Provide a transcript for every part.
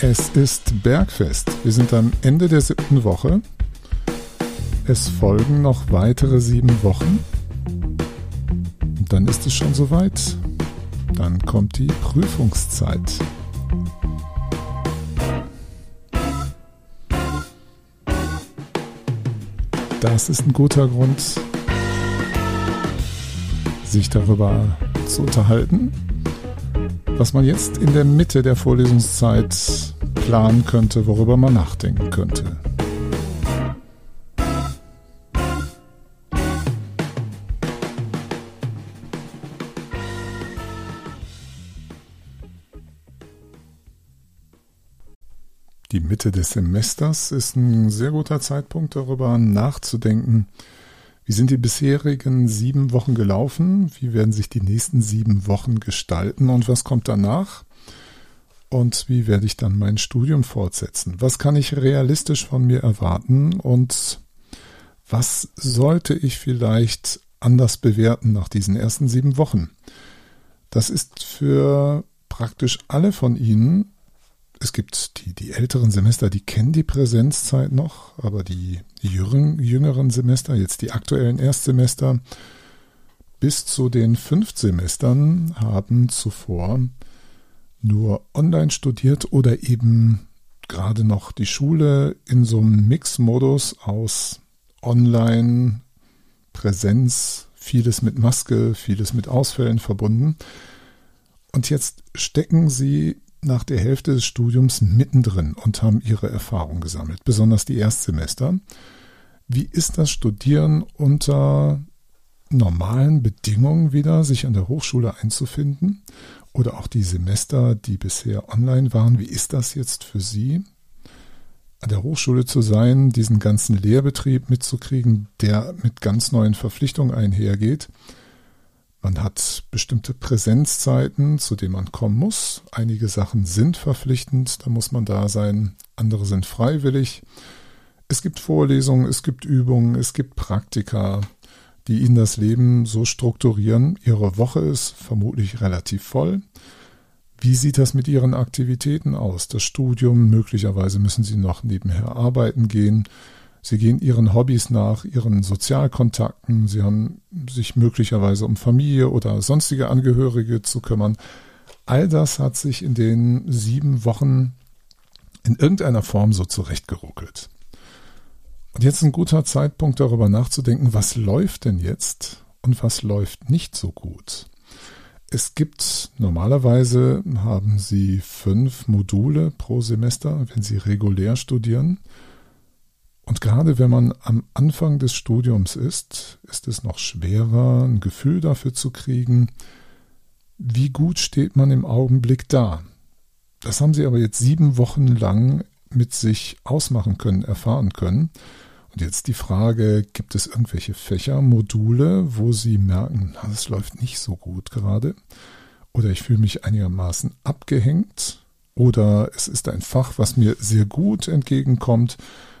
Es ist Bergfest. Wir sind am Ende der siebten Woche. Es folgen noch weitere sieben Wochen. Und dann ist es schon soweit. Dann kommt die Prüfungszeit. Das ist ein guter Grund, sich darüber zu unterhalten, was man jetzt in der Mitte der Vorlesungszeit planen könnte, worüber man nachdenken könnte. Die Mitte des Semesters ist ein sehr guter Zeitpunkt, darüber nachzudenken, wie sind die bisherigen sieben Wochen gelaufen? Wie werden sich die nächsten sieben Wochen gestalten? Und was kommt danach? Und wie werde ich dann mein Studium fortsetzen? Was kann ich realistisch von mir erwarten? Und was sollte ich vielleicht anders bewerten nach diesen ersten sieben Wochen? Das ist für praktisch alle von Ihnen es gibt die, die älteren Semester, die kennen die Präsenzzeit noch, aber die jüngeren, jüngeren Semester, jetzt die aktuellen Erstsemester, bis zu den fünf Semestern haben zuvor nur online studiert oder eben gerade noch die Schule in so einem Mixmodus aus Online, Präsenz, vieles mit Maske, vieles mit Ausfällen verbunden. Und jetzt stecken sie nach der Hälfte des Studiums mittendrin und haben ihre Erfahrung gesammelt, besonders die Erstsemester. Wie ist das Studieren unter normalen Bedingungen wieder, sich an der Hochschule einzufinden? Oder auch die Semester, die bisher online waren, wie ist das jetzt für Sie? An der Hochschule zu sein, diesen ganzen Lehrbetrieb mitzukriegen, der mit ganz neuen Verpflichtungen einhergeht man hat bestimmte Präsenzzeiten, zu denen man kommen muss. Einige Sachen sind verpflichtend, da muss man da sein. Andere sind freiwillig. Es gibt Vorlesungen, es gibt Übungen, es gibt Praktika, die Ihnen das Leben so strukturieren. Ihre Woche ist vermutlich relativ voll. Wie sieht das mit Ihren Aktivitäten aus? Das Studium, möglicherweise müssen Sie noch nebenher arbeiten gehen. Sie gehen ihren Hobbys nach, ihren Sozialkontakten. Sie haben sich möglicherweise um Familie oder sonstige Angehörige zu kümmern. All das hat sich in den sieben Wochen in irgendeiner Form so zurechtgeruckelt. Und jetzt ein guter Zeitpunkt darüber nachzudenken, was läuft denn jetzt und was läuft nicht so gut. Es gibt normalerweise haben Sie fünf Module pro Semester, wenn Sie regulär studieren. Und gerade wenn man am Anfang des Studiums ist, ist es noch schwerer, ein Gefühl dafür zu kriegen, wie gut steht man im Augenblick da. Das haben sie aber jetzt sieben Wochen lang mit sich ausmachen können, erfahren können. Und jetzt die Frage, gibt es irgendwelche Fächer, Module, wo sie merken, das läuft nicht so gut gerade? Oder ich fühle mich einigermaßen abgehängt? Oder es ist ein Fach, was mir sehr gut entgegenkommt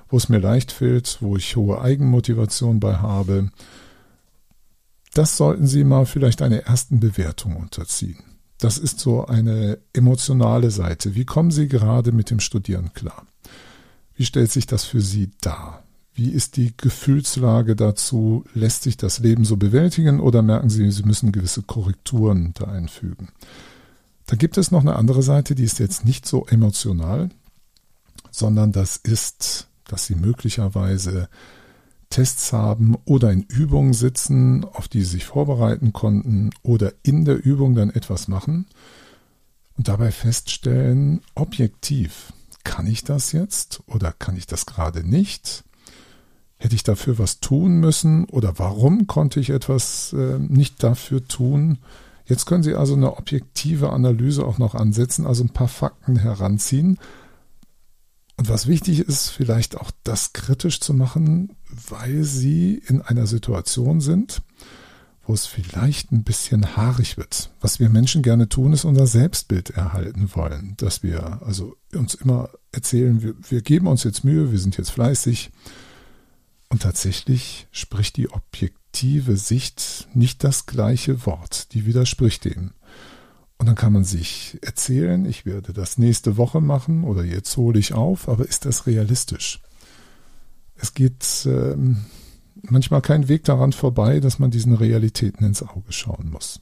wo es mir leicht fällt, wo ich hohe Eigenmotivation bei habe. Das sollten Sie mal vielleicht einer ersten Bewertung unterziehen. Das ist so eine emotionale Seite. Wie kommen Sie gerade mit dem Studieren klar? Wie stellt sich das für Sie dar? Wie ist die Gefühlslage dazu? Lässt sich das Leben so bewältigen oder merken Sie, Sie müssen gewisse Korrekturen da einfügen? Da gibt es noch eine andere Seite, die ist jetzt nicht so emotional, sondern das ist dass sie möglicherweise Tests haben oder in Übungen sitzen, auf die sie sich vorbereiten konnten oder in der Übung dann etwas machen und dabei feststellen, objektiv, kann ich das jetzt oder kann ich das gerade nicht? Hätte ich dafür was tun müssen oder warum konnte ich etwas äh, nicht dafür tun? Jetzt können Sie also eine objektive Analyse auch noch ansetzen, also ein paar Fakten heranziehen, und was wichtig ist, vielleicht auch das kritisch zu machen, weil sie in einer Situation sind, wo es vielleicht ein bisschen haarig wird. Was wir Menschen gerne tun, ist unser Selbstbild erhalten wollen, dass wir also uns immer erzählen, wir, wir geben uns jetzt Mühe, wir sind jetzt fleißig. Und tatsächlich spricht die objektive Sicht nicht das gleiche Wort, die widerspricht dem. Und dann kann man sich erzählen, ich werde das nächste Woche machen oder jetzt hole ich auf, aber ist das realistisch? Es geht äh, manchmal kein Weg daran vorbei, dass man diesen Realitäten ins Auge schauen muss.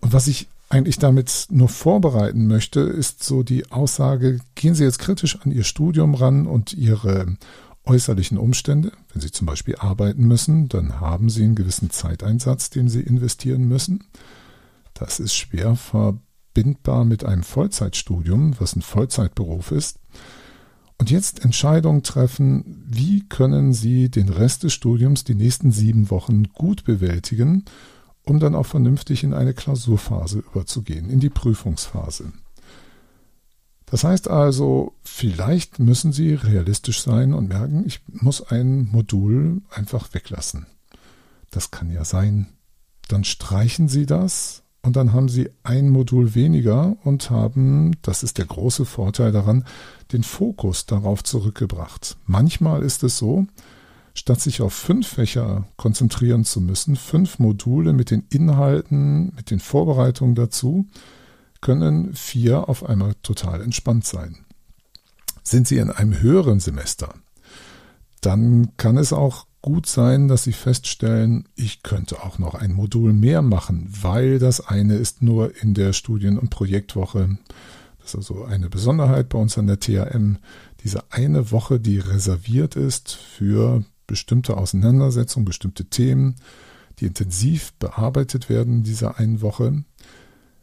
Und was ich eigentlich damit nur vorbereiten möchte, ist so die Aussage, gehen Sie jetzt kritisch an Ihr Studium ran und Ihre äußerlichen Umstände. Wenn Sie zum Beispiel arbeiten müssen, dann haben Sie einen gewissen Zeiteinsatz, den Sie investieren müssen. Das ist schwer verbindbar mit einem Vollzeitstudium, was ein Vollzeitberuf ist. Und jetzt Entscheidungen treffen, wie können Sie den Rest des Studiums die nächsten sieben Wochen gut bewältigen um dann auch vernünftig in eine Klausurphase überzugehen, in die Prüfungsphase. Das heißt also, vielleicht müssen Sie realistisch sein und merken, ich muss ein Modul einfach weglassen. Das kann ja sein. Dann streichen Sie das und dann haben Sie ein Modul weniger und haben, das ist der große Vorteil daran, den Fokus darauf zurückgebracht. Manchmal ist es so, statt sich auf fünf Fächer konzentrieren zu müssen, fünf Module mit den Inhalten, mit den Vorbereitungen dazu, können vier auf einmal total entspannt sein. Sind Sie in einem höheren Semester, dann kann es auch gut sein, dass Sie feststellen, ich könnte auch noch ein Modul mehr machen, weil das eine ist nur in der Studien- und Projektwoche. Das ist also eine Besonderheit bei uns an der TAM. Diese eine Woche, die reserviert ist für bestimmte Auseinandersetzungen, bestimmte Themen, die intensiv bearbeitet werden in dieser einen Woche.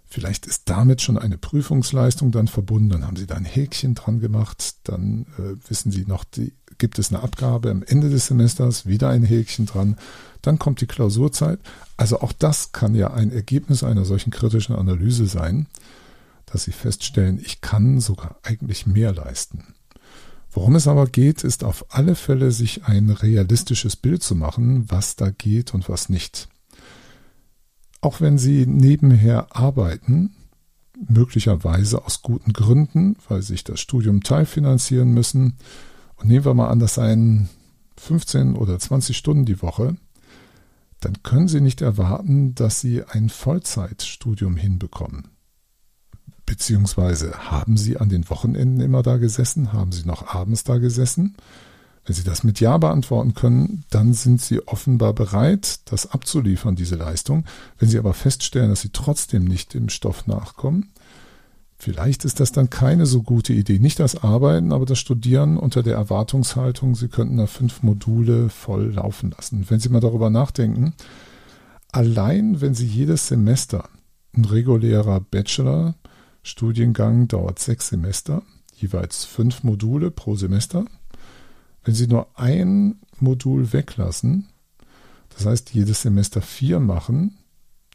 Vielleicht ist damit schon eine Prüfungsleistung dann verbunden, dann haben Sie da ein Häkchen dran gemacht, dann äh, wissen Sie noch, die, gibt es eine Abgabe am Ende des Semesters, wieder ein Häkchen dran, dann kommt die Klausurzeit. Also auch das kann ja ein Ergebnis einer solchen kritischen Analyse sein, dass Sie feststellen, ich kann sogar eigentlich mehr leisten. Worum es aber geht, ist auf alle Fälle, sich ein realistisches Bild zu machen, was da geht und was nicht. Auch wenn Sie nebenher arbeiten, möglicherweise aus guten Gründen, weil Sie sich das Studium teilfinanzieren müssen, und nehmen wir mal an, das seien 15 oder 20 Stunden die Woche, dann können Sie nicht erwarten, dass Sie ein Vollzeitstudium hinbekommen. Beziehungsweise haben Sie an den Wochenenden immer da gesessen? Haben Sie noch abends da gesessen? Wenn Sie das mit Ja beantworten können, dann sind Sie offenbar bereit, das abzuliefern, diese Leistung. Wenn Sie aber feststellen, dass Sie trotzdem nicht dem Stoff nachkommen, vielleicht ist das dann keine so gute Idee. Nicht das Arbeiten, aber das Studieren unter der Erwartungshaltung, Sie könnten da fünf Module voll laufen lassen. Wenn Sie mal darüber nachdenken, allein wenn Sie jedes Semester ein regulärer Bachelor Studiengang dauert sechs Semester, jeweils fünf Module pro Semester. Wenn Sie nur ein Modul weglassen, das heißt jedes Semester vier machen,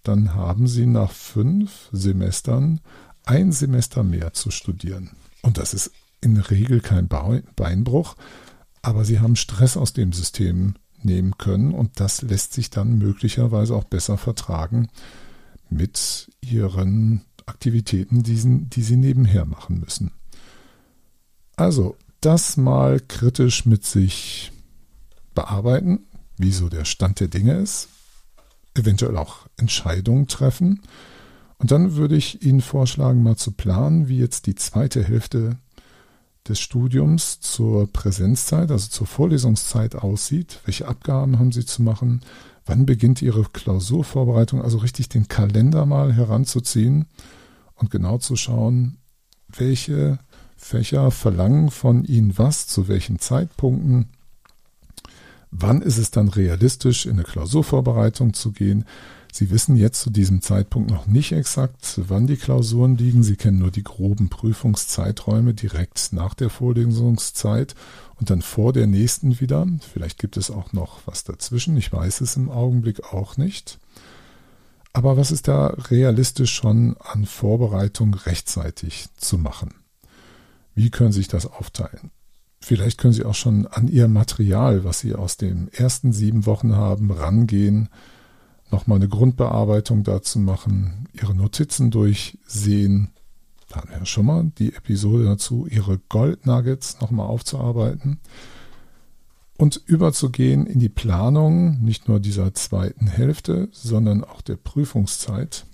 dann haben Sie nach fünf Semestern ein Semester mehr zu studieren. Und das ist in der Regel kein Beinbruch, aber Sie haben Stress aus dem System nehmen können und das lässt sich dann möglicherweise auch besser vertragen mit Ihren Aktivitäten, die, sie nebenher machen müssen. Also das mal kritisch mit sich bearbeiten, wie so der Stand der Dinge ist, eventuell auch Entscheidungen treffen. Und dann würde ich Ihnen vorschlagen, mal zu planen, wie jetzt die zweite Hälfte des Studiums zur Präsenzzeit, also zur Vorlesungszeit aussieht. Welche Abgaben haben Sie zu machen? Wann beginnt Ihre Klausurvorbereitung? Also richtig den Kalender mal heranzuziehen und genau zu schauen, welche Fächer verlangen von Ihnen was, zu welchen Zeitpunkten, wann ist es dann realistisch, in eine Klausurvorbereitung zu gehen. Sie wissen jetzt zu diesem Zeitpunkt noch nicht exakt, wann die Klausuren liegen. Sie kennen nur die groben Prüfungszeiträume direkt nach der Vorlesungszeit und dann vor der nächsten wieder. Vielleicht gibt es auch noch was dazwischen. Ich weiß es im Augenblick auch nicht. Aber was ist da realistisch schon an Vorbereitung rechtzeitig zu machen? Wie können Sie sich das aufteilen? Vielleicht können Sie auch schon an Ihr Material, was Sie aus den ersten sieben Wochen haben, rangehen, nochmal eine Grundbearbeitung dazu machen, Ihre Notizen durchsehen. Da hatten wir ja schon mal die Episode dazu, Ihre Goldnuggets nochmal aufzuarbeiten und überzugehen in die Planung nicht nur dieser zweiten Hälfte, sondern auch der Prüfungszeit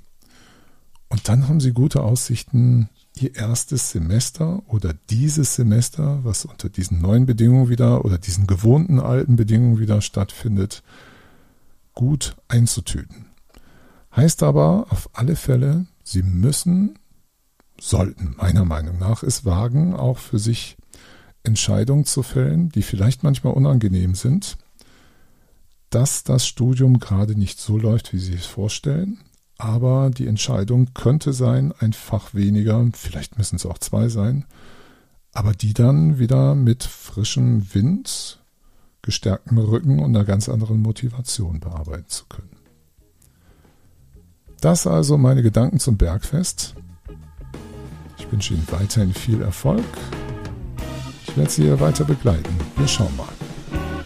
Und dann haben Sie gute Aussichten, Ihr erstes Semester oder dieses Semester, was unter diesen neuen Bedingungen wieder oder diesen gewohnten alten Bedingungen wieder stattfindet, gut einzutüten. Heißt aber auf alle Fälle, Sie müssen, sollten meiner Meinung nach es wagen, auch für sich Entscheidungen zu fällen, die vielleicht manchmal unangenehm sind, dass das Studium gerade nicht so läuft, wie Sie es vorstellen, aber die Entscheidung könnte sein, ein Fach weniger, vielleicht müssen es auch zwei sein, aber die dann wieder mit frischem Wind, gestärktem Rücken und einer ganz anderen Motivation bearbeiten zu können. Das also meine Gedanken zum Bergfest. Ich wünsche Ihnen weiterhin viel Erfolg. Ich werde Sie hier weiter begleiten. Wir schauen mal.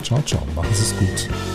Ciao, ciao, machen Sie es gut.